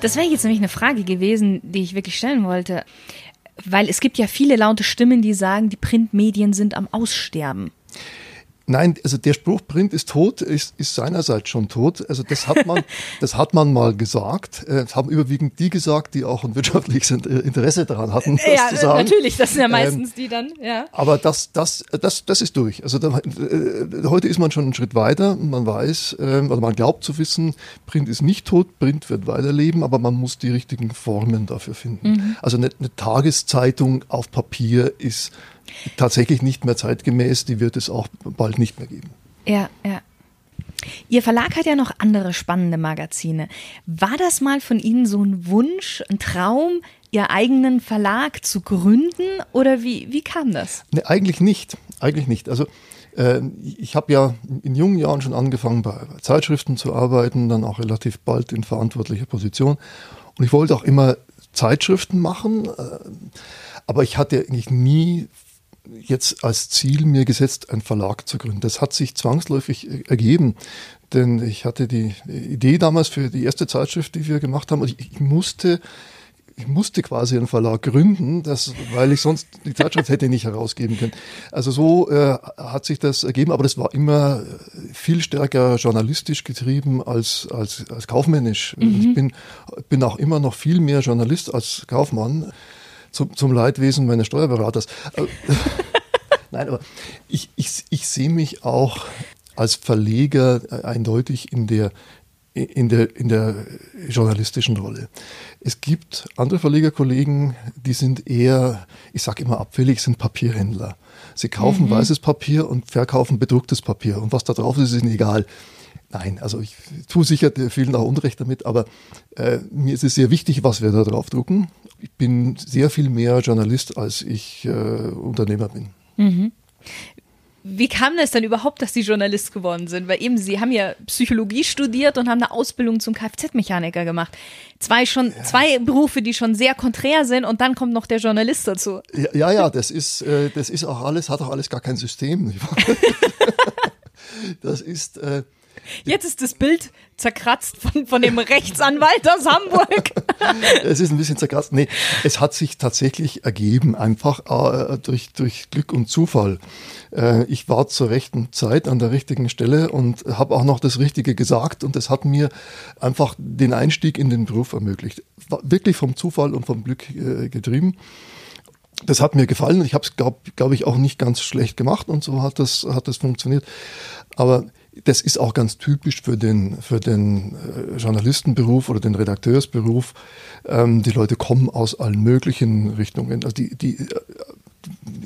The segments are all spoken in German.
Das wäre jetzt nämlich eine Frage gewesen, die ich wirklich stellen wollte. Weil es gibt ja viele laute Stimmen, die sagen, die Printmedien sind am Aussterben. Nein, also der Spruch Print ist tot, ist, ist seinerseits schon tot. Also das hat man, das hat man mal gesagt. Äh, das haben überwiegend die gesagt, die auch ein wirtschaftliches Interesse daran hatten, das ja, zu sagen. natürlich, das sind ja meistens ähm, die dann, ja. Aber das, das, das, das ist durch. Also da, äh, heute ist man schon einen Schritt weiter. Man weiß, äh, oder man glaubt zu wissen, Print ist nicht tot, Print wird weiterleben, aber man muss die richtigen Formen dafür finden. Mhm. Also eine, eine Tageszeitung auf Papier ist tatsächlich nicht mehr zeitgemäß, die wird es auch bald nicht mehr geben. Ja, ja. Ihr Verlag hat ja noch andere spannende Magazine. War das mal von Ihnen so ein Wunsch, ein Traum, Ihr eigenen Verlag zu gründen oder wie, wie kam das? Nee, eigentlich nicht. Eigentlich nicht. Also äh, ich habe ja in jungen Jahren schon angefangen, bei, bei Zeitschriften zu arbeiten, dann auch relativ bald in verantwortlicher Position. Und ich wollte auch immer Zeitschriften machen, äh, aber ich hatte eigentlich nie jetzt als Ziel mir gesetzt, einen Verlag zu gründen. Das hat sich zwangsläufig ergeben, denn ich hatte die Idee damals für die erste Zeitschrift, die wir gemacht haben, und ich, ich musste ich musste quasi einen Verlag gründen, das, weil ich sonst die Zeitschrift hätte nicht herausgeben können. Also so äh, hat sich das ergeben, aber das war immer viel stärker journalistisch getrieben als, als, als kaufmännisch. Mhm. Ich bin, bin auch immer noch viel mehr Journalist als Kaufmann zum, zum Leidwesen meines Steuerberaters. Äh, Nein, aber ich, ich, ich sehe mich auch als Verleger äh, eindeutig in der, in der, in der journalistischen Rolle. Es gibt andere Verlegerkollegen, die sind eher, ich sage immer abfällig, sind Papierhändler. Sie kaufen mhm. weißes Papier und verkaufen bedrucktes Papier. Und was da drauf ist, ist ihnen egal. Nein, also ich tue sicher vielen auch Unrecht damit, aber äh, mir ist es sehr wichtig, was wir da drauf drucken. Ich bin sehr viel mehr Journalist, als ich äh, Unternehmer bin. Mhm. Wie kam es dann überhaupt, dass Sie Journalist geworden sind? Weil eben Sie haben ja Psychologie studiert und haben eine Ausbildung zum Kfz-Mechaniker gemacht. Zwei schon ja. zwei Berufe, die schon sehr konträr sind und dann kommt noch der Journalist dazu. Ja, ja, ja das ist äh, das ist auch alles, hat auch alles gar kein System. das ist äh, Jetzt ist das Bild zerkratzt von, von dem Rechtsanwalt aus Hamburg. es ist ein bisschen zerkratzt. Nee, es hat sich tatsächlich ergeben, einfach äh, durch, durch Glück und Zufall. Äh, ich war zur rechten Zeit an der richtigen Stelle und habe auch noch das Richtige gesagt und es hat mir einfach den Einstieg in den Beruf ermöglicht. War wirklich vom Zufall und vom Glück äh, getrieben das hat mir gefallen. Ich habe es, glaube glaub ich, auch nicht ganz schlecht gemacht und so hat das, hat das funktioniert. Aber das ist auch ganz typisch für den, für den äh, Journalistenberuf oder den Redakteursberuf. Ähm, die Leute kommen aus allen möglichen Richtungen. Also die, die,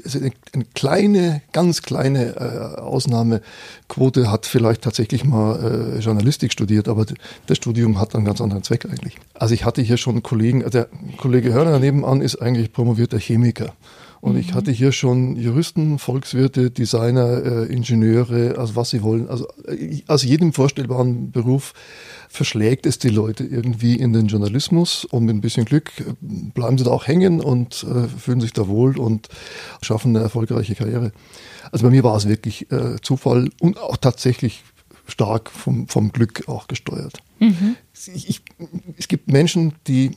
also eine, eine kleine, ganz kleine äh, Ausnahmequote hat vielleicht tatsächlich mal äh, Journalistik studiert, aber das Studium hat einen ganz anderen Zweck eigentlich. Also ich hatte hier schon Kollegen, der Kollege Hörner nebenan ist eigentlich promovierter Chemiker. Und mhm. ich hatte hier schon Juristen, Volkswirte, Designer, äh, Ingenieure, also was sie wollen. Also äh, aus jedem vorstellbaren Beruf verschlägt es die Leute irgendwie in den Journalismus und mit ein bisschen Glück äh, bleiben sie da auch hängen und äh, fühlen sich da wohl und schaffen eine erfolgreiche Karriere. Also bei mir war es wirklich äh, Zufall und auch tatsächlich stark vom, vom Glück auch gesteuert. Mhm. Ich, ich, es gibt Menschen, die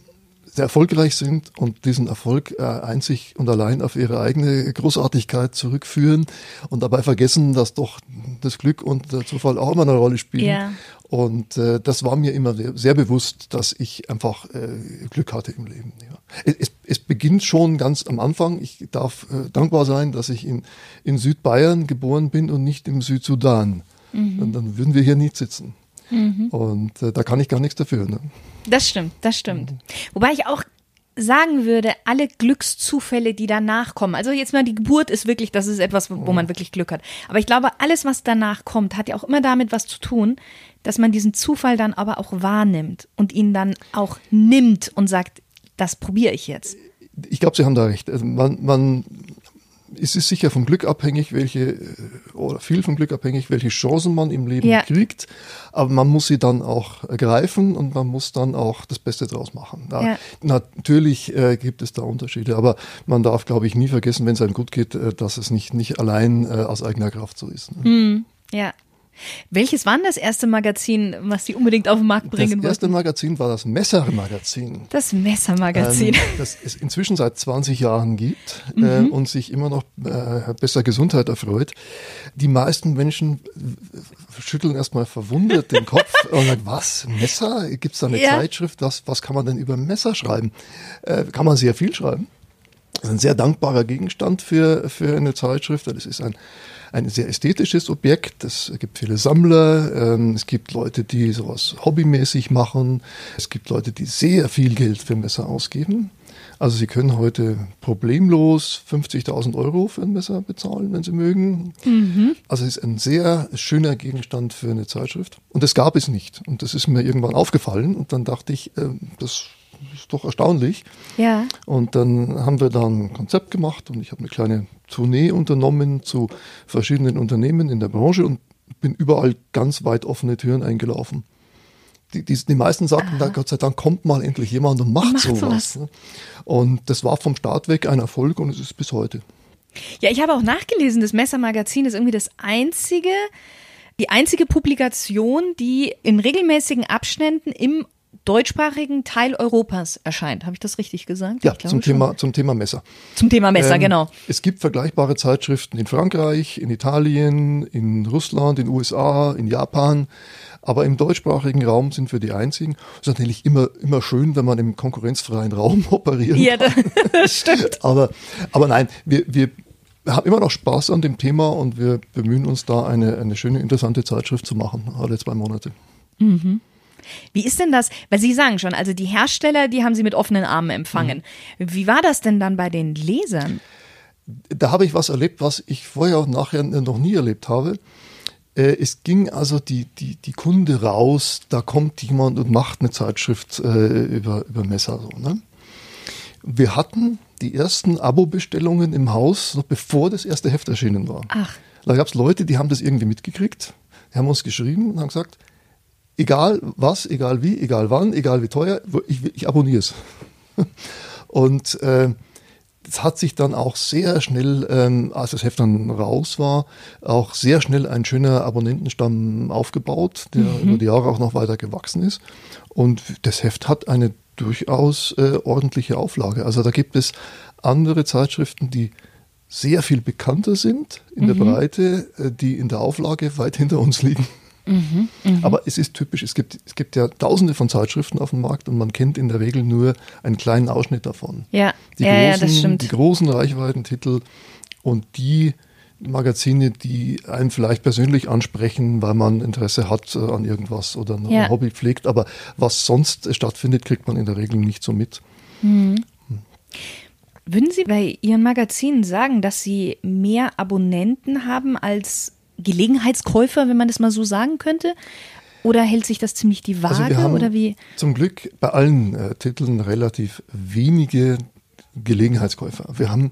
sehr erfolgreich sind und diesen Erfolg äh, einzig und allein auf ihre eigene Großartigkeit zurückführen und dabei vergessen, dass doch das Glück und der Zufall auch immer eine Rolle spielen. Ja. Und äh, das war mir immer sehr, sehr bewusst, dass ich einfach äh, Glück hatte im Leben. Ja. Es, es beginnt schon ganz am Anfang. Ich darf äh, dankbar sein, dass ich in, in Südbayern geboren bin und nicht im Südsudan. Mhm. Und dann würden wir hier nicht sitzen. Mhm. Und äh, da kann ich gar nichts dafür. Ne? Das stimmt, das stimmt. Mhm. Wobei ich auch sagen würde, alle Glückszufälle, die danach kommen, also jetzt mal die Geburt ist wirklich, das ist etwas, wo man wirklich Glück hat. Aber ich glaube, alles, was danach kommt, hat ja auch immer damit was zu tun, dass man diesen Zufall dann aber auch wahrnimmt und ihn dann auch nimmt und sagt, das probiere ich jetzt. Ich glaube, Sie haben da recht. Also man, man es ist sicher vom Glück abhängig, welche, äh, oder viel vom Glück abhängig, welche Chancen man im Leben ja. kriegt. Aber man muss sie dann auch ergreifen und man muss dann auch das Beste draus machen. Da, ja. Natürlich äh, gibt es da Unterschiede, aber man darf, glaube ich, nie vergessen, wenn es einem gut geht, äh, dass es nicht, nicht allein äh, aus eigener Kraft so ist. Ne? Mhm. Ja. Welches war denn das erste Magazin, was Sie unbedingt auf den Markt bringen wollten? Das erste Magazin war das Messermagazin. Das Messermagazin. Ähm, das es inzwischen seit 20 Jahren gibt äh, mhm. und sich immer noch äh, besser Gesundheit erfreut. Die meisten Menschen schütteln erstmal verwundert den Kopf und sagen, was, Messer? Gibt es da eine ja. Zeitschrift? Was, was kann man denn über Messer schreiben? Äh, kann man sehr viel schreiben. Das ist ein sehr dankbarer Gegenstand für, für eine Zeitschrift. Das ist ein ein sehr ästhetisches Objekt. Es gibt viele Sammler, ähm, es gibt Leute, die sowas hobbymäßig machen, es gibt Leute, die sehr viel Geld für Messer ausgeben. Also Sie können heute problemlos 50.000 Euro für ein Messer bezahlen, wenn Sie mögen. Mhm. Also es ist ein sehr schöner Gegenstand für eine Zeitschrift. Und das gab es nicht. Und das ist mir irgendwann aufgefallen. Und dann dachte ich, äh, das ist doch erstaunlich. Ja. Und dann haben wir da ein Konzept gemacht und ich habe eine kleine Tournee unternommen zu verschiedenen Unternehmen in der Branche und bin überall ganz weit offene Türen eingelaufen. Die, die, die meisten sagten, da, Gott sei Dank kommt mal endlich jemand und macht, macht sowas. sowas. Ne? Und das war vom Start weg ein Erfolg und es ist bis heute. Ja, ich habe auch nachgelesen, das Messermagazin ist irgendwie das einzige, die einzige Publikation, die in regelmäßigen Abständen im deutschsprachigen Teil Europas erscheint. Habe ich das richtig gesagt? Ja, zum Thema, zum Thema Messer. Zum Thema Messer, ähm, genau. Es gibt vergleichbare Zeitschriften in Frankreich, in Italien, in Russland, in USA, in Japan. Aber im deutschsprachigen Raum sind wir die einzigen. Es ist natürlich immer, immer schön, wenn man im konkurrenzfreien Raum operieren ja, kann. Ja, das stimmt. aber, aber nein, wir, wir haben immer noch Spaß an dem Thema und wir bemühen uns da eine, eine schöne, interessante Zeitschrift zu machen, alle zwei Monate. Mhm. Wie ist denn das? Weil Sie sagen schon, also die Hersteller, die haben Sie mit offenen Armen empfangen. Mhm. Wie war das denn dann bei den Lesern? Da habe ich was erlebt, was ich vorher und nachher noch nie erlebt habe. Äh, es ging also die, die, die Kunde raus, da kommt jemand und macht eine Zeitschrift äh, über, über Messer. So, ne? Wir hatten die ersten Abo-Bestellungen im Haus, noch bevor das erste Heft erschienen war. Ach. Da gab es Leute, die haben das irgendwie mitgekriegt, die haben uns geschrieben und haben gesagt, egal was, egal wie, egal wann, egal wie teuer, ich, ich abonniere es. Und äh, es hat sich dann auch sehr schnell, ähm, als das Heft dann raus war, auch sehr schnell ein schöner Abonnentenstamm aufgebaut, der mhm. über die Jahre auch noch weiter gewachsen ist. Und das Heft hat eine durchaus äh, ordentliche Auflage. Also da gibt es andere Zeitschriften, die sehr viel bekannter sind in mhm. der Breite, äh, die in der Auflage weit hinter uns liegen. Mhm, mh. Aber es ist typisch, es gibt, es gibt ja tausende von Zeitschriften auf dem Markt und man kennt in der Regel nur einen kleinen Ausschnitt davon. Ja, die, ja, großen, ja, das stimmt. die großen Reichweitentitel und die Magazine, die einen vielleicht persönlich ansprechen, weil man Interesse hat äh, an irgendwas oder ein ja. Hobby pflegt, aber was sonst stattfindet, kriegt man in der Regel nicht so mit. Mhm. Würden Sie bei Ihren Magazinen sagen, dass Sie mehr Abonnenten haben als Gelegenheitskäufer, wenn man das mal so sagen könnte? Oder hält sich das ziemlich die Waage? Also wir haben oder wie? Zum Glück bei allen äh, Titeln relativ wenige Gelegenheitskäufer. Wir haben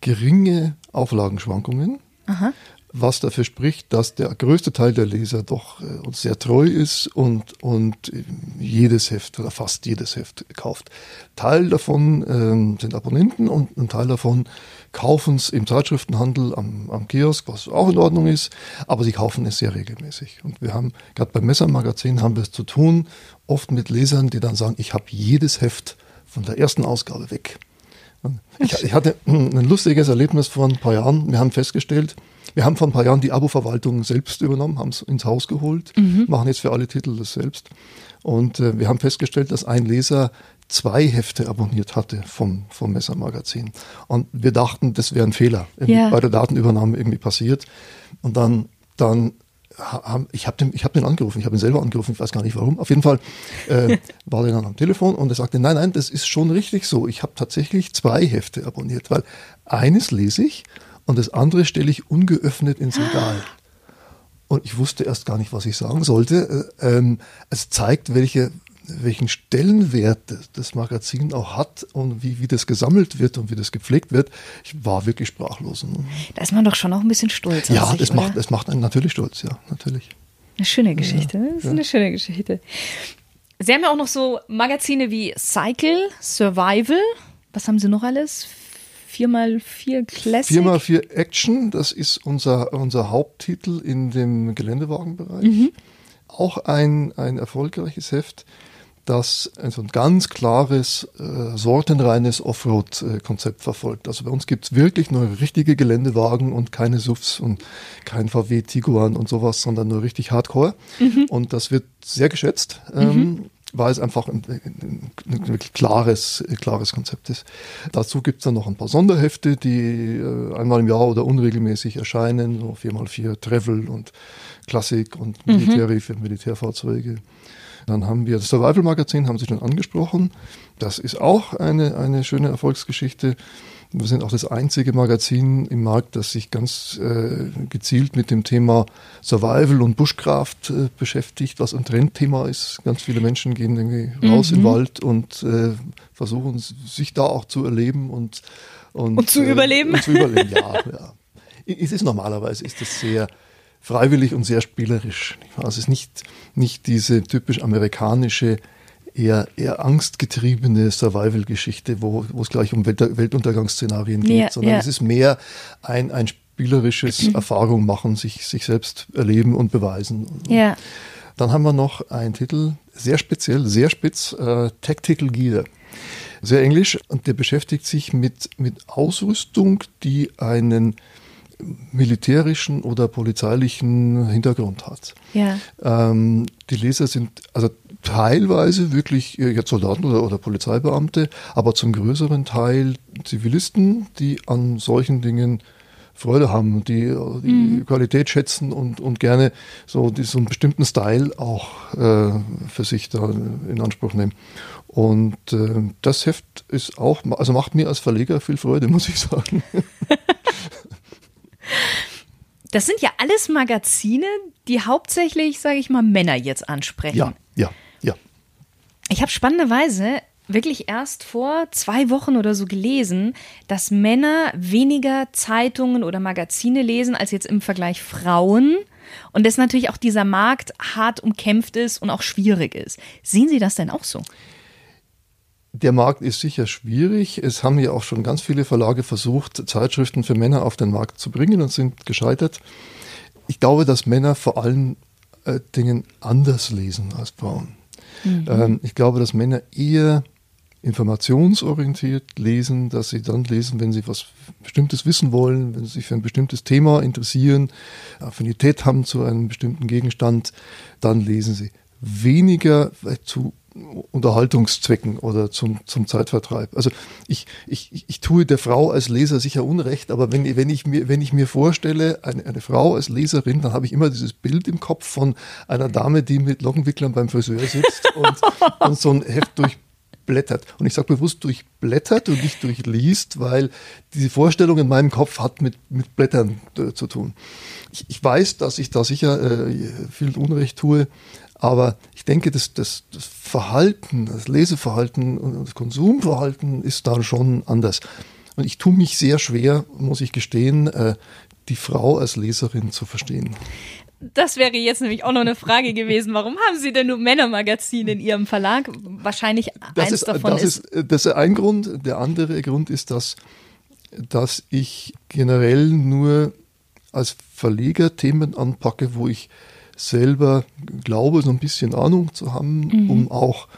geringe Auflagenschwankungen. Aha was dafür spricht, dass der größte Teil der Leser doch äh, uns sehr treu ist und, und jedes Heft oder fast jedes Heft kauft. Teil davon ähm, sind Abonnenten und ein Teil davon kaufen es im Zeitschriftenhandel am, am Kiosk, was auch in Ordnung ist, aber sie kaufen es sehr regelmäßig. Und wir haben, gerade beim Messermagazin haben wir es zu tun, oft mit Lesern, die dann sagen, ich habe jedes Heft von der ersten Ausgabe weg. Ich, ich hatte ein lustiges Erlebnis vor ein paar Jahren. Wir haben festgestellt, wir haben vor ein paar Jahren die Abo-Verwaltung selbst übernommen, haben es ins Haus geholt, mhm. machen jetzt für alle Titel das selbst. Und äh, wir haben festgestellt, dass ein Leser zwei Hefte abonniert hatte vom, vom Messermagazin. Und wir dachten, das wäre ein Fehler ja. bei der Datenübernahme irgendwie passiert. Und dann, dann haben, ich habe den, hab den angerufen, ich habe ihn selber angerufen, ich weiß gar nicht warum. Auf jeden Fall äh, war er dann am Telefon und er sagte, nein, nein, das ist schon richtig so. Ich habe tatsächlich zwei Hefte abonniert, weil eines lese ich und das andere stelle ich ungeöffnet ins Regal. Und ich wusste erst gar nicht, was ich sagen sollte. Äh, ähm, es zeigt, welche, welchen Stellenwert das Magazin auch hat und wie, wie das gesammelt wird und wie das gepflegt wird. Ich war wirklich sprachlos. Da ist man doch schon auch ein bisschen stolz. Ja, sich, das, macht, das macht einen natürlich stolz, ja, natürlich. Eine schöne Geschichte, ja, das ist ja. eine schöne Geschichte. Sie haben ja auch noch so Magazine wie Cycle, Survival. Was haben Sie noch alles? 4x4 Classic. 4x4 Action, das ist unser, unser Haupttitel in dem Geländewagenbereich. Mhm. Auch ein, ein erfolgreiches Heft das also ein ganz klares, äh, sortenreines Offroad-Konzept verfolgt. Also bei uns gibt's wirklich nur richtige Geländewagen und keine SUVs und kein VW Tiguan und sowas, sondern nur richtig Hardcore. Mhm. Und das wird sehr geschätzt, ähm, mhm. weil es einfach ein, ein, ein, wirklich klares, klares Konzept ist. Dazu gibt's dann noch ein paar Sonderhefte, die äh, einmal im Jahr oder unregelmäßig erscheinen, so 4x4 Travel und Klassik und Militär mhm. für Militärfahrzeuge. Dann haben wir das Survival Magazin, haben Sie schon angesprochen. Das ist auch eine, eine schöne Erfolgsgeschichte. Wir sind auch das einzige Magazin im Markt, das sich ganz äh, gezielt mit dem Thema Survival und Bushcraft äh, beschäftigt, was ein Trendthema ist. Ganz viele Menschen gehen irgendwie raus mhm. in den Wald und äh, versuchen sich da auch zu erleben und, und, und zu äh, überleben. Und zu überleben, ja, ja. Es ist normalerweise ist es sehr freiwillig und sehr spielerisch. Also es ist nicht, nicht diese typisch amerikanische, eher, eher angstgetriebene Survival-Geschichte, wo, wo es gleich um Weltuntergangsszenarien geht, ja, sondern ja. es ist mehr ein, ein spielerisches mhm. Erfahrung machen, sich, sich selbst erleben und beweisen. Ja. Dann haben wir noch einen Titel, sehr speziell, sehr spitz, äh, Tactical Gear. Sehr englisch und der beschäftigt sich mit, mit Ausrüstung, die einen militärischen oder polizeilichen Hintergrund hat. Ja. Ähm, die Leser sind also teilweise wirklich jetzt Soldaten oder, oder Polizeibeamte, aber zum größeren Teil Zivilisten, die an solchen Dingen Freude haben, die die mhm. Qualität schätzen und, und gerne so, die, so einen bestimmten Style auch äh, für sich da in Anspruch nehmen. Und äh, das Heft ist auch, also macht mir als Verleger viel Freude, muss ich sagen. Das sind ja alles Magazine, die hauptsächlich, sage ich mal, Männer jetzt ansprechen. Ja, ja, ja. Ich habe spannenderweise wirklich erst vor zwei Wochen oder so gelesen, dass Männer weniger Zeitungen oder Magazine lesen als jetzt im Vergleich Frauen. Und dass natürlich auch dieser Markt hart umkämpft ist und auch schwierig ist. Sehen Sie das denn auch so? Der Markt ist sicher schwierig. Es haben ja auch schon ganz viele Verlage versucht, Zeitschriften für Männer auf den Markt zu bringen und sind gescheitert. Ich glaube, dass Männer vor allen äh, Dingen anders lesen als Frauen. Mhm. Ähm, ich glaube, dass Männer eher informationsorientiert lesen, dass sie dann lesen, wenn sie was Bestimmtes wissen wollen, wenn sie sich für ein bestimmtes Thema interessieren, Affinität haben zu einem bestimmten Gegenstand, dann lesen sie. Weniger zu Unterhaltungszwecken oder zum, zum Zeitvertreib. Also ich, ich, ich tue der Frau als Leser sicher Unrecht, aber wenn, wenn, ich, mir, wenn ich mir vorstelle, eine, eine Frau als Leserin, dann habe ich immer dieses Bild im Kopf von einer Dame, die mit Lockenwicklern beim Friseur sitzt und, und so ein Heft durchblättert. Und ich sage bewusst durchblättert und nicht durchliest, weil diese Vorstellung in meinem Kopf hat mit, mit Blättern äh, zu tun. Ich, ich weiß, dass ich da sicher äh, viel Unrecht tue, aber ich denke, das, das, das Verhalten, das Leseverhalten und das Konsumverhalten ist da schon anders. Und ich tue mich sehr schwer, muss ich gestehen, äh, die Frau als Leserin zu verstehen. Das wäre jetzt nämlich auch noch eine Frage gewesen. Warum haben Sie denn nur Männermagazine in Ihrem Verlag? Wahrscheinlich das eins ist, davon das ist, ist. Das ist ein Grund. Der andere Grund ist, dass, dass ich generell nur als Verleger Themen anpacke, wo ich selber glaube, so ein bisschen Ahnung zu haben, mhm. um auch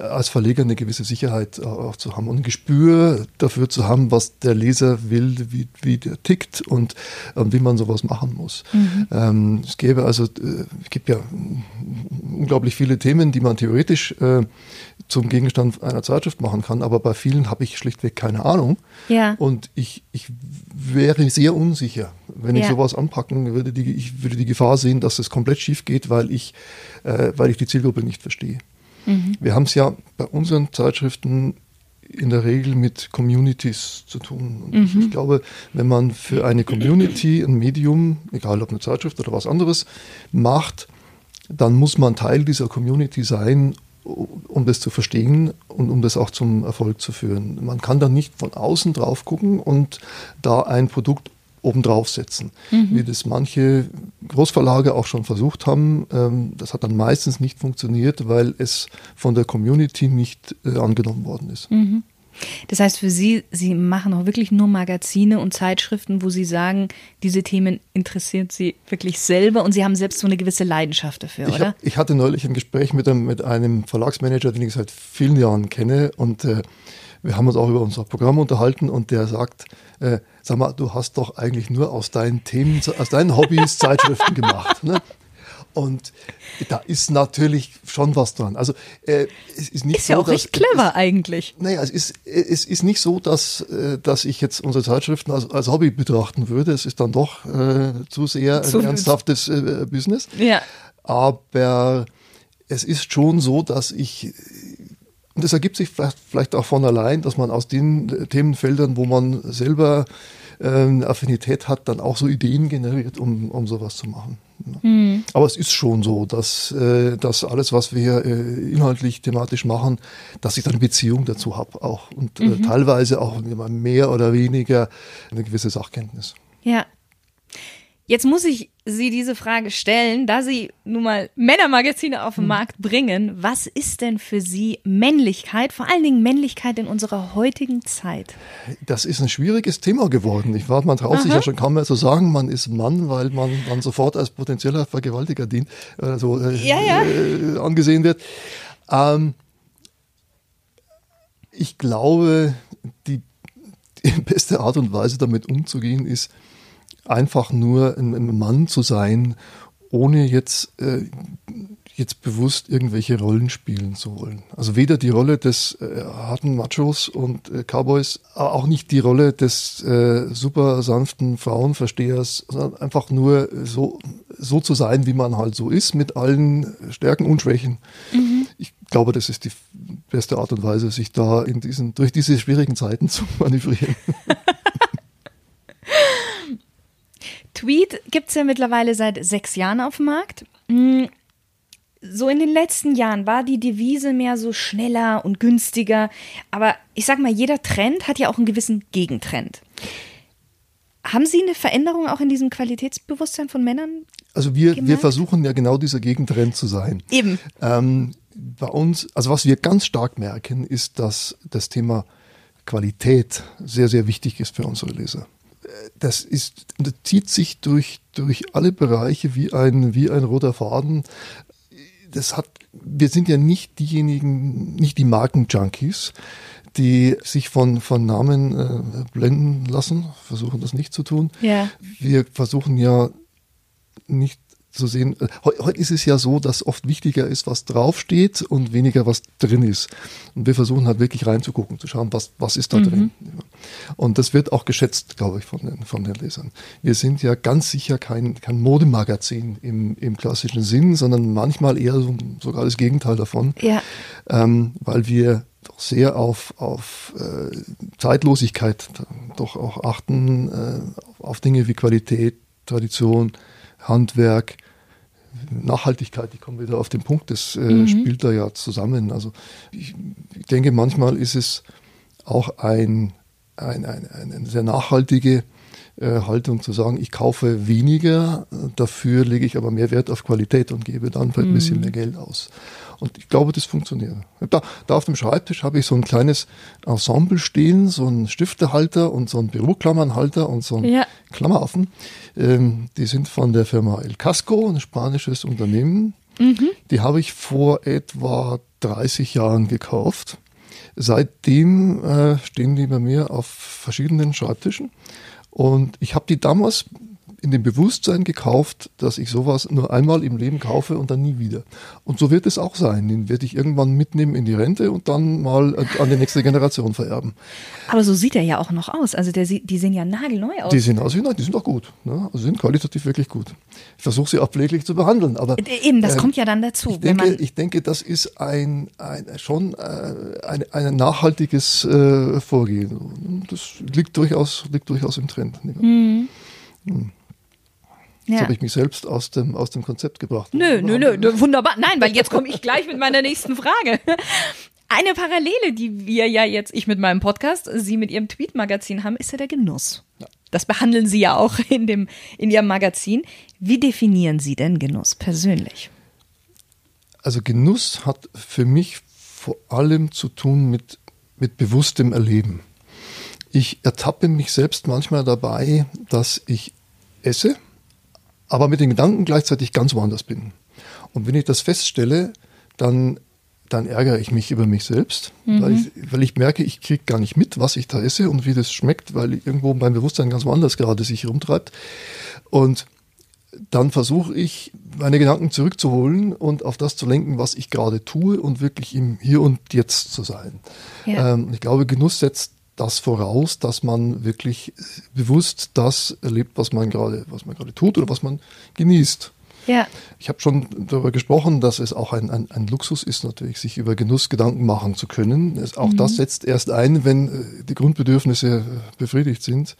als Verleger eine gewisse Sicherheit äh, auch zu haben und ein Gespür dafür zu haben, was der Leser will, wie, wie der tickt und äh, wie man sowas machen muss. Mhm. Ähm, es gäbe also, äh, es gibt ja unglaublich viele Themen, die man theoretisch äh, zum Gegenstand einer Zeitschrift machen kann, aber bei vielen habe ich schlichtweg keine Ahnung. Ja. Und ich, ich wäre sehr unsicher, wenn ich sowas anpacken würde. Die, ich würde die Gefahr sehen, dass es komplett schief geht, weil ich, äh, weil ich die Zielgruppe nicht verstehe. Mhm. Wir haben es ja bei unseren Zeitschriften in der Regel mit Communities zu tun. Und mhm. ich glaube, wenn man für eine Community ein Medium, egal ob eine Zeitschrift oder was anderes, macht, dann muss man Teil dieser Community sein, um das zu verstehen und um das auch zum Erfolg zu führen. Man kann da nicht von außen drauf gucken und da ein Produkt obendrauf setzen, mhm. wie das manche Großverlage auch schon versucht haben. Ähm, das hat dann meistens nicht funktioniert, weil es von der Community nicht äh, angenommen worden ist. Mhm. Das heißt für Sie, Sie machen auch wirklich nur Magazine und Zeitschriften, wo Sie sagen, diese Themen interessiert Sie wirklich selber und Sie haben selbst so eine gewisse Leidenschaft dafür, ich oder? Hab, ich hatte neulich ein Gespräch mit einem, mit einem Verlagsmanager, den ich seit vielen Jahren kenne und äh, wir haben uns auch über unser Programm unterhalten und der sagt, äh, sag mal, du hast doch eigentlich nur aus deinen Themen, aus deinen Hobbys Zeitschriften gemacht. Ne? Und da ist natürlich schon was dran. Also äh, es ist nicht ist ja so, auch recht clever es, eigentlich. Naja, es ist, es ist nicht so, dass, äh, dass ich jetzt unsere Zeitschriften als, als Hobby betrachten würde. Es ist dann doch äh, zu sehr ein zu ernsthaftes äh, Business. Ja. Aber es ist schon so, dass ich und das ergibt sich vielleicht, auch von allein, dass man aus den Themenfeldern, wo man selber äh, Affinität hat, dann auch so Ideen generiert, um, um sowas zu machen. Mhm. Aber es ist schon so, dass, äh, dass alles, was wir äh, inhaltlich, thematisch machen, dass ich dann eine Beziehung dazu habe auch und äh, mhm. teilweise auch mehr oder weniger eine gewisse Sachkenntnis. Ja. Jetzt muss ich Sie diese Frage stellen, da Sie nun mal Männermagazine auf den hm. Markt bringen. Was ist denn für Sie Männlichkeit, vor allen Dingen Männlichkeit in unserer heutigen Zeit? Das ist ein schwieriges Thema geworden. Ich war, man traut Aha. sich ja schon kaum mehr zu sagen, man ist Mann, weil man dann sofort als potenzieller Vergewaltiger dient, also, äh, ja, ja. Äh, angesehen wird. Ähm, ich glaube, die, die beste Art und Weise damit umzugehen ist, einfach nur ein, ein Mann zu sein, ohne jetzt, äh, jetzt bewusst irgendwelche Rollen spielen zu wollen. Also weder die Rolle des äh, harten Machos und äh, Cowboys, auch nicht die Rolle des äh, super sanften Frauenverstehers, sondern einfach nur so, so zu sein, wie man halt so ist, mit allen Stärken und Schwächen. Mhm. Ich glaube, das ist die beste Art und Weise, sich da in diesen, durch diese schwierigen Zeiten zu manövrieren. Tweet gibt es ja mittlerweile seit sechs Jahren auf dem Markt. Hm, so in den letzten Jahren war die Devise mehr so schneller und günstiger. Aber ich sag mal, jeder Trend hat ja auch einen gewissen Gegentrend. Haben Sie eine Veränderung auch in diesem Qualitätsbewusstsein von Männern? Also wir, wir versuchen ja genau dieser Gegentrend zu sein. Eben. Ähm, bei uns, also was wir ganz stark merken, ist, dass das Thema Qualität sehr, sehr wichtig ist für unsere Leser das ist, das zieht sich durch, durch alle Bereiche wie ein, wie ein roter Faden. Das hat, wir sind ja nicht diejenigen, nicht die Markenjunkies, die sich von, von Namen äh, blenden lassen, versuchen das nicht zu tun. Ja. Wir versuchen ja nicht zu sehen. Heute ist es ja so, dass oft wichtiger ist, was draufsteht und weniger, was drin ist. Und wir versuchen halt wirklich reinzugucken, zu schauen, was, was ist da mhm. drin. Und das wird auch geschätzt, glaube ich, von den, von den Lesern. Wir sind ja ganz sicher kein, kein Modemagazin im, im klassischen Sinn, sondern manchmal eher so, sogar das Gegenteil davon. Ja. Ähm, weil wir doch sehr auf, auf äh, Zeitlosigkeit doch auch achten, äh, auf Dinge wie Qualität, Tradition, Handwerk, Nachhaltigkeit, ich komme wieder auf den Punkt, das äh, mhm. spielt da ja zusammen. Also ich, ich, denke, manchmal ist es auch ein, ein, ein, eine sehr nachhaltige äh, Haltung zu sagen, ich kaufe weniger, dafür lege ich aber mehr Wert auf Qualität und gebe dann vielleicht ein bisschen mhm. mehr Geld aus. Und ich glaube, das funktioniert. Da, da auf dem Schreibtisch habe ich so ein kleines Ensemble stehen, so einen Stiftehalter und so einen Büroklammernhalter und so einen ja. Klammeraffen. Ähm, die sind von der Firma El Casco, ein spanisches Unternehmen. Mhm. Die habe ich vor etwa 30 Jahren gekauft. Seitdem äh, stehen die bei mir auf verschiedenen Schreibtischen. Und ich habe die damals in dem Bewusstsein gekauft, dass ich sowas nur einmal im Leben kaufe und dann nie wieder. Und so wird es auch sein. Den werde ich irgendwann mitnehmen in die Rente und dann mal an die nächste Generation vererben. Aber so sieht er ja auch noch aus. Also der, die sehen ja nagelneu aus. Die sehen aus, die sind auch gut. Ne? Also sind qualitativ wirklich gut. Ich versuche sie auch pfleglich zu behandeln. Aber äh, eben, das äh, kommt ja dann dazu. Ich denke, ich denke, das ist ein, ein schon äh, ein, ein nachhaltiges äh, Vorgehen. Das liegt durchaus, liegt durchaus im Trend. Mhm. Hm. Jetzt ja. habe ich mich selbst aus dem, aus dem Konzept gebracht. Nö, nö, nö, wunderbar. Nein, weil jetzt komme ich gleich mit meiner nächsten Frage. Eine Parallele, die wir ja jetzt, ich mit meinem Podcast, Sie mit Ihrem Tweet-Magazin haben, ist ja der Genuss. Ja. Das behandeln Sie ja auch in, dem, in Ihrem Magazin. Wie definieren Sie denn Genuss persönlich? Also Genuss hat für mich vor allem zu tun mit mit bewusstem Erleben. Ich ertappe mich selbst manchmal dabei, dass ich esse, aber mit den Gedanken gleichzeitig ganz woanders bin. Und wenn ich das feststelle, dann, dann ärgere ich mich über mich selbst, mhm. weil, ich, weil ich merke, ich kriege gar nicht mit, was ich da esse und wie das schmeckt, weil irgendwo mein Bewusstsein ganz woanders gerade sich rumtreibt. Und dann versuche ich, meine Gedanken zurückzuholen und auf das zu lenken, was ich gerade tue und wirklich im Hier und Jetzt zu sein. Ja. Ähm, ich glaube, Genuss setzt das voraus, dass man wirklich bewusst das erlebt, was man gerade, was man gerade tut oder was man genießt. Ja. Ich habe schon darüber gesprochen, dass es auch ein, ein, ein, Luxus ist, natürlich, sich über Genuss Gedanken machen zu können. Es, auch mhm. das setzt erst ein, wenn äh, die Grundbedürfnisse äh, befriedigt sind.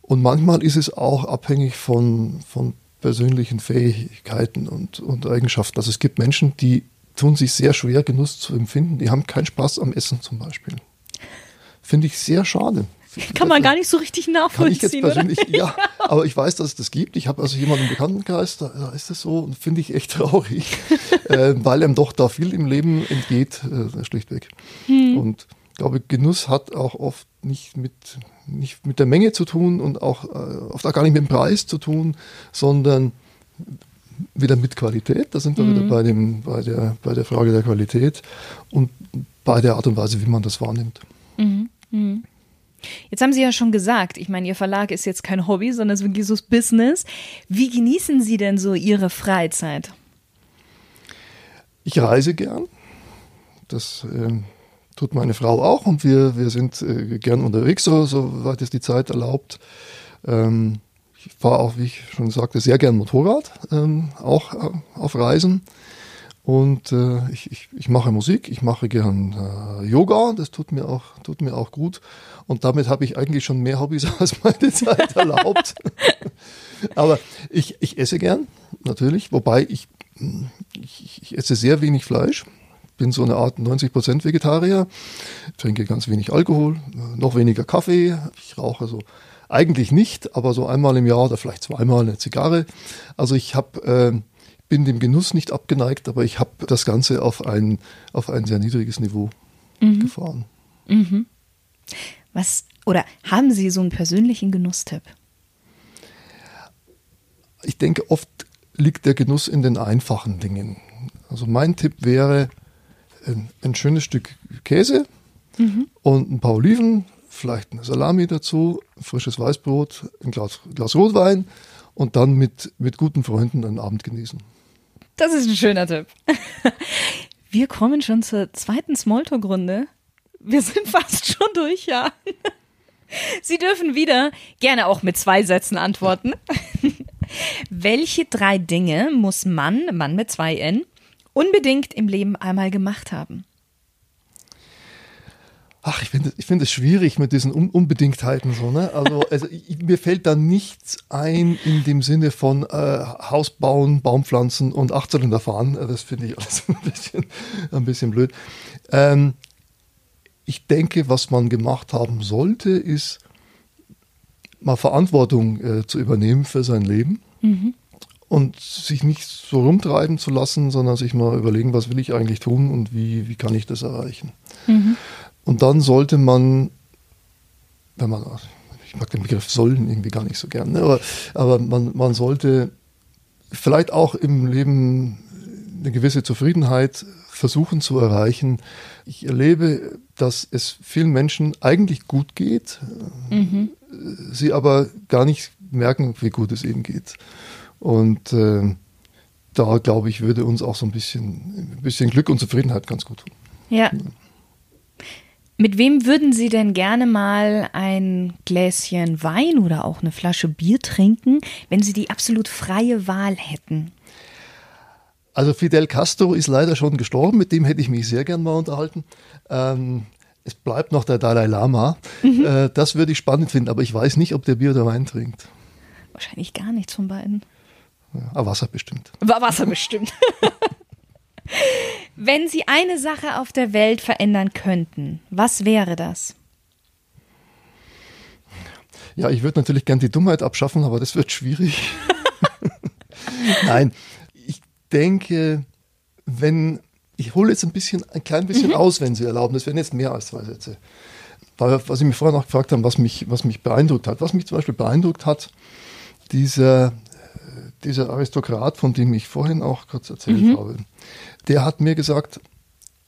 Und manchmal ist es auch abhängig von, von persönlichen Fähigkeiten und, und Eigenschaften. Also es gibt Menschen, die tun sich sehr schwer, Genuss zu empfinden. Die haben keinen Spaß am Essen zum Beispiel. Finde ich sehr schade. Kann man gar nicht so richtig nachvollziehen. Kann ich jetzt persönlich, oder? ja, aber ich weiß, dass es das gibt. Ich habe also jemanden im Bekanntenkreis, da, da ist das so und finde ich echt traurig, äh, weil einem doch da viel im Leben entgeht, äh, schlichtweg. Hm. Und ich glaube, Genuss hat auch oft nicht mit, nicht mit der Menge zu tun und auch äh, oft auch gar nicht mit dem Preis zu tun, sondern wieder mit Qualität. Da sind wir mhm. wieder bei, dem, bei, der, bei der Frage der Qualität und bei der Art und Weise, wie man das wahrnimmt. Mhm. Jetzt haben Sie ja schon gesagt, ich meine, Ihr Verlag ist jetzt kein Hobby, sondern es ist wirklich so Business. Wie genießen Sie denn so Ihre Freizeit? Ich reise gern. Das äh, tut meine Frau auch und wir, wir sind äh, gern unterwegs, so, soweit es die Zeit erlaubt. Ähm, ich fahre auch, wie ich schon sagte, sehr gern Motorrad, ähm, auch äh, auf Reisen. Und äh, ich, ich, ich mache Musik, ich mache gern äh, Yoga, das tut mir auch, tut mir auch gut. Und damit habe ich eigentlich schon mehr Hobbys als meine Zeit erlaubt. Aber ich, ich esse gern, natürlich, wobei ich, ich, ich esse sehr wenig Fleisch. Bin so eine Art 90% Vegetarier, trinke ganz wenig Alkohol, noch weniger Kaffee. Ich rauche so eigentlich nicht, aber so einmal im Jahr oder vielleicht zweimal eine Zigarre. Also ich habe äh, bin dem Genuss nicht abgeneigt, aber ich habe das Ganze auf ein, auf ein sehr niedriges Niveau mhm. gefahren. Mhm. Was oder haben Sie so einen persönlichen Genusstipp? Ich denke, oft liegt der Genuss in den einfachen Dingen. Also mein Tipp wäre ein, ein schönes Stück Käse mhm. und ein paar Oliven, vielleicht eine Salami dazu, frisches Weißbrot, ein Glas, Glas Rotwein und dann mit, mit guten Freunden einen Abend genießen. Das ist ein schöner Tipp. Wir kommen schon zur zweiten Smalltalk-Runde. Wir sind fast schon durch, ja. Sie dürfen wieder gerne auch mit zwei Sätzen antworten. Welche drei Dinge muss Mann, Mann mit zwei N, unbedingt im Leben einmal gemacht haben? Ach, ich finde ich find es schwierig mit diesen Un Unbedingtheiten so, ne? Also, also ich, mir fällt da nichts ein in dem Sinne von äh, Haus bauen, Baumpflanzen und Achtzylinder fahren. Äh, das finde ich alles ein bisschen, ein bisschen blöd. Ähm, ich denke, was man gemacht haben sollte, ist mal Verantwortung äh, zu übernehmen für sein Leben. Mhm. Und sich nicht so rumtreiben zu lassen, sondern sich mal überlegen, was will ich eigentlich tun und wie, wie kann ich das erreichen. Mhm. Und dann sollte man, wenn man, ich mag den Begriff sollen irgendwie gar nicht so gern, ne? aber, aber man, man sollte vielleicht auch im Leben eine gewisse Zufriedenheit versuchen zu erreichen. Ich erlebe, dass es vielen Menschen eigentlich gut geht, mhm. sie aber gar nicht merken, wie gut es ihnen geht. Und äh, da glaube ich, würde uns auch so ein bisschen, ein bisschen Glück und Zufriedenheit ganz gut tun. Ja. Mit wem würden Sie denn gerne mal ein Gläschen Wein oder auch eine Flasche Bier trinken, wenn Sie die absolut freie Wahl hätten? Also Fidel Castro ist leider schon gestorben, mit dem hätte ich mich sehr gern mal unterhalten. Ähm, es bleibt noch der Dalai Lama. Mhm. Äh, das würde ich spannend finden, aber ich weiß nicht, ob der Bier oder Wein trinkt. Wahrscheinlich gar nichts von beiden. Ja, aber Wasser bestimmt. War Wasser bestimmt. Wenn Sie eine Sache auf der Welt verändern könnten, was wäre das? Ja, ich würde natürlich gern die Dummheit abschaffen, aber das wird schwierig. Nein, ich denke, wenn ich hole jetzt ein bisschen, ein klein bisschen mhm. aus, wenn Sie erlauben. Das wären jetzt mehr als zwei Sätze. Weil, was Sie mich vorher noch gefragt haben, was mich, was mich beeindruckt hat. Was mich zum Beispiel beeindruckt hat, dieser, dieser Aristokrat, von dem ich vorhin auch kurz erzählt mhm. habe, der hat mir gesagt,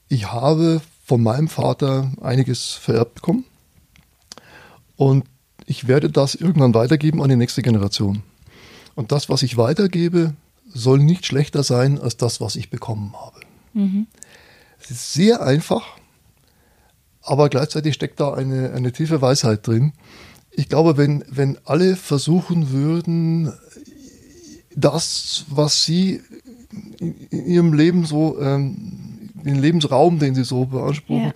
ich habe von meinem Vater einiges vererbt bekommen und ich werde das irgendwann weitergeben an die nächste Generation. Und das, was ich weitergebe, soll nicht schlechter sein als das, was ich bekommen habe. Mhm. Es ist sehr einfach, aber gleichzeitig steckt da eine, eine tiefe Weisheit drin. Ich glaube, wenn, wenn alle versuchen würden, das, was sie in, ihrem Leben so, ähm, den Lebensraum, den sie so beanspruchen, ja.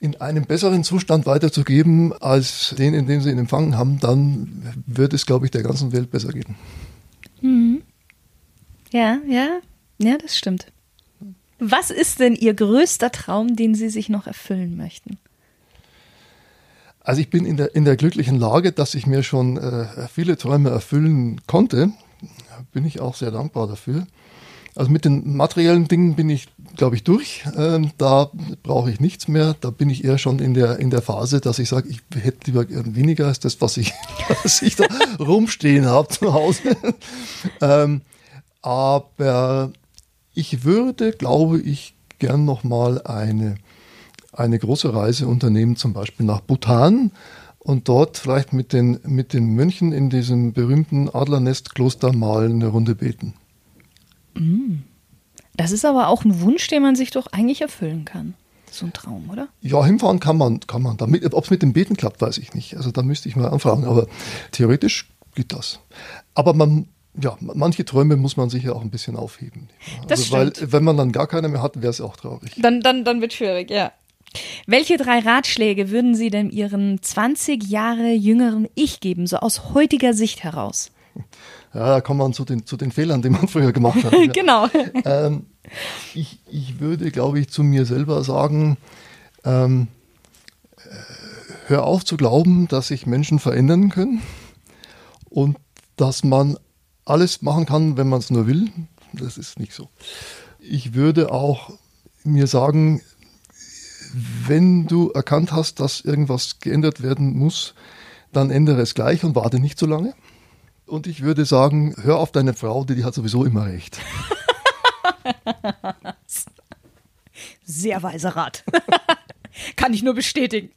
in einem besseren Zustand weiterzugeben, als den, in dem sie ihn empfangen haben, dann wird es, glaube ich, der ganzen Welt besser gehen. Mhm. Ja, ja, ja, das stimmt. Was ist denn Ihr größter Traum, den Sie sich noch erfüllen möchten? Also ich bin in der, in der glücklichen Lage, dass ich mir schon äh, viele Träume erfüllen konnte. Bin ich auch sehr dankbar dafür. Also mit den materiellen Dingen bin ich, glaube ich, durch. Ähm, da brauche ich nichts mehr. Da bin ich eher schon in der, in der Phase, dass ich sage, ich hätte lieber weniger als das, was ich, was ich da rumstehen habe zu Hause. ähm, aber ich würde, glaube ich, gern nochmal eine, eine große Reise unternehmen, zum Beispiel nach Bhutan und dort vielleicht mit den, mit den Mönchen in diesem berühmten Adlernest-Kloster mal eine Runde beten. Mm. Das ist aber auch ein Wunsch, den man sich doch eigentlich erfüllen kann. So ein Traum, oder? Ja, hinfahren kann man, kann man. Ob es mit dem Beten klappt, weiß ich nicht. Also da müsste ich mal anfragen. Aber theoretisch geht das. Aber man ja, manche Träume muss man sich ja auch ein bisschen aufheben. Das also, stimmt. Weil wenn man dann gar keine mehr hat, wäre es auch traurig. Dann, dann, dann wird schwierig, ja. Welche drei Ratschläge würden Sie denn Ihrem 20 Jahre jüngeren Ich geben, so aus heutiger Sicht heraus? Ja, da kommt man zu den, zu den Fehlern, die man früher gemacht hat. genau. Ähm, ich, ich würde, glaube ich, zu mir selber sagen, ähm, äh, hör auf zu glauben, dass sich Menschen verändern können und dass man alles machen kann, wenn man es nur will. Das ist nicht so. Ich würde auch mir sagen, wenn du erkannt hast, dass irgendwas geändert werden muss, dann ändere es gleich und warte nicht so lange. Und ich würde sagen, hör auf deine Frau, die, die hat sowieso immer recht. Sehr weiser Rat. Kann ich nur bestätigen.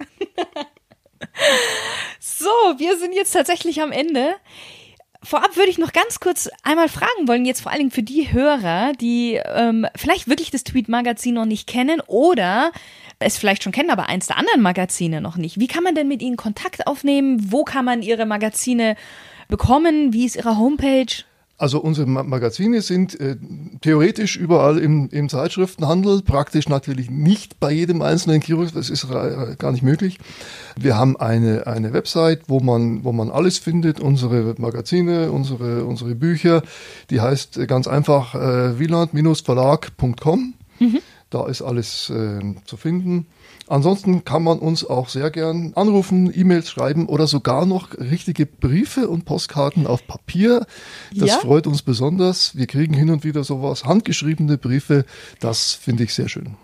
so, wir sind jetzt tatsächlich am Ende vorab würde ich noch ganz kurz einmal fragen wollen, jetzt vor allen Dingen für die Hörer, die ähm, vielleicht wirklich das Tweet-Magazin noch nicht kennen oder es vielleicht schon kennen, aber eins der anderen Magazine noch nicht. Wie kann man denn mit ihnen Kontakt aufnehmen? Wo kann man ihre Magazine bekommen? Wie ist ihre Homepage? Also unsere Magazine sind äh, theoretisch überall im, im, Zeitschriftenhandel, praktisch natürlich nicht bei jedem einzelnen Kiosk, das ist gar nicht möglich. Wir haben eine, eine Website, wo man, wo man alles findet, unsere Magazine, unsere, unsere Bücher, die heißt ganz einfach äh, wieland-verlag.com. Mhm. Da ist alles äh, zu finden. Ansonsten kann man uns auch sehr gern anrufen, E-Mails schreiben oder sogar noch richtige Briefe und Postkarten auf Papier. Das ja? freut uns besonders. Wir kriegen hin und wieder sowas, handgeschriebene Briefe. Das finde ich sehr schön.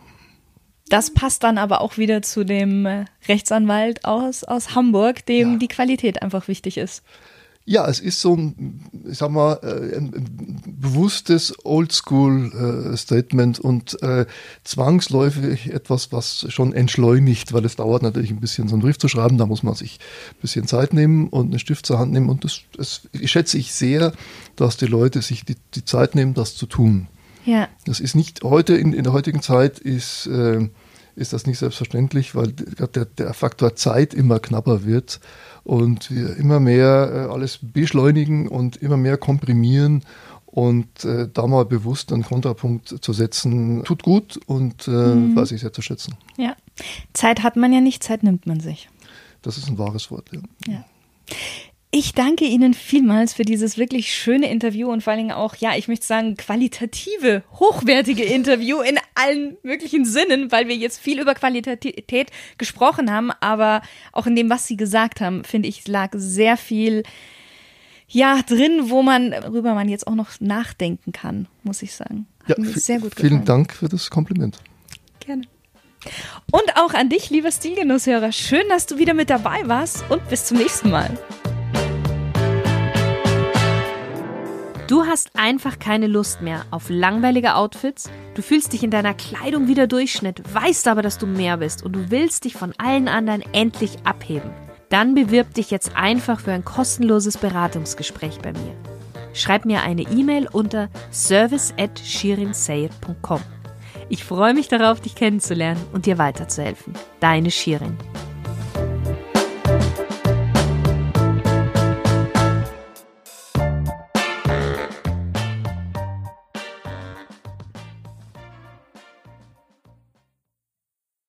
Das passt dann aber auch wieder zu dem äh, Rechtsanwalt aus, aus Hamburg, dem ja. die Qualität einfach wichtig ist. Ja, es ist so ein, ich sag mal, äh, ein, bewusstes Oldschool-Statement äh, und äh, zwangsläufig etwas, was schon entschleunigt, weil es dauert natürlich ein bisschen, so einen Brief zu schreiben. Da muss man sich ein bisschen Zeit nehmen und einen Stift zur Hand nehmen. Und das, das schätze ich sehr, dass die Leute sich die, die Zeit nehmen, das zu tun. Ja. Das ist nicht heute, in, in der heutigen Zeit ist. Äh, ist das nicht selbstverständlich, weil der, der Faktor Zeit immer knapper wird und wir immer mehr äh, alles beschleunigen und immer mehr komprimieren und äh, da mal bewusst einen Kontrapunkt zu setzen, tut gut und äh, mhm. weiß ich sehr zu schätzen. Ja, Zeit hat man ja nicht, Zeit nimmt man sich. Das ist ein wahres Wort, ja. ja. Ich danke Ihnen vielmals für dieses wirklich schöne Interview und vor allen Dingen auch, ja, ich möchte sagen, qualitative, hochwertige Interview in allen möglichen Sinnen, weil wir jetzt viel über Qualität gesprochen haben, aber auch in dem, was Sie gesagt haben, finde ich, lag sehr viel ja, drin, wo man, worüber man jetzt auch noch nachdenken kann, muss ich sagen. Hat Ja, sehr gut vielen gefallen. Dank für das Kompliment. Gerne. Und auch an dich, lieber Stilgenusshörer. Schön, dass du wieder mit dabei warst und bis zum nächsten Mal. Du hast einfach keine Lust mehr auf langweilige Outfits, du fühlst dich in deiner Kleidung wieder Durchschnitt, weißt aber, dass du mehr bist und du willst dich von allen anderen endlich abheben. Dann bewirb dich jetzt einfach für ein kostenloses Beratungsgespräch bei mir. Schreib mir eine E-Mail unter service at Ich freue mich darauf, dich kennenzulernen und dir weiterzuhelfen. Deine Shirin.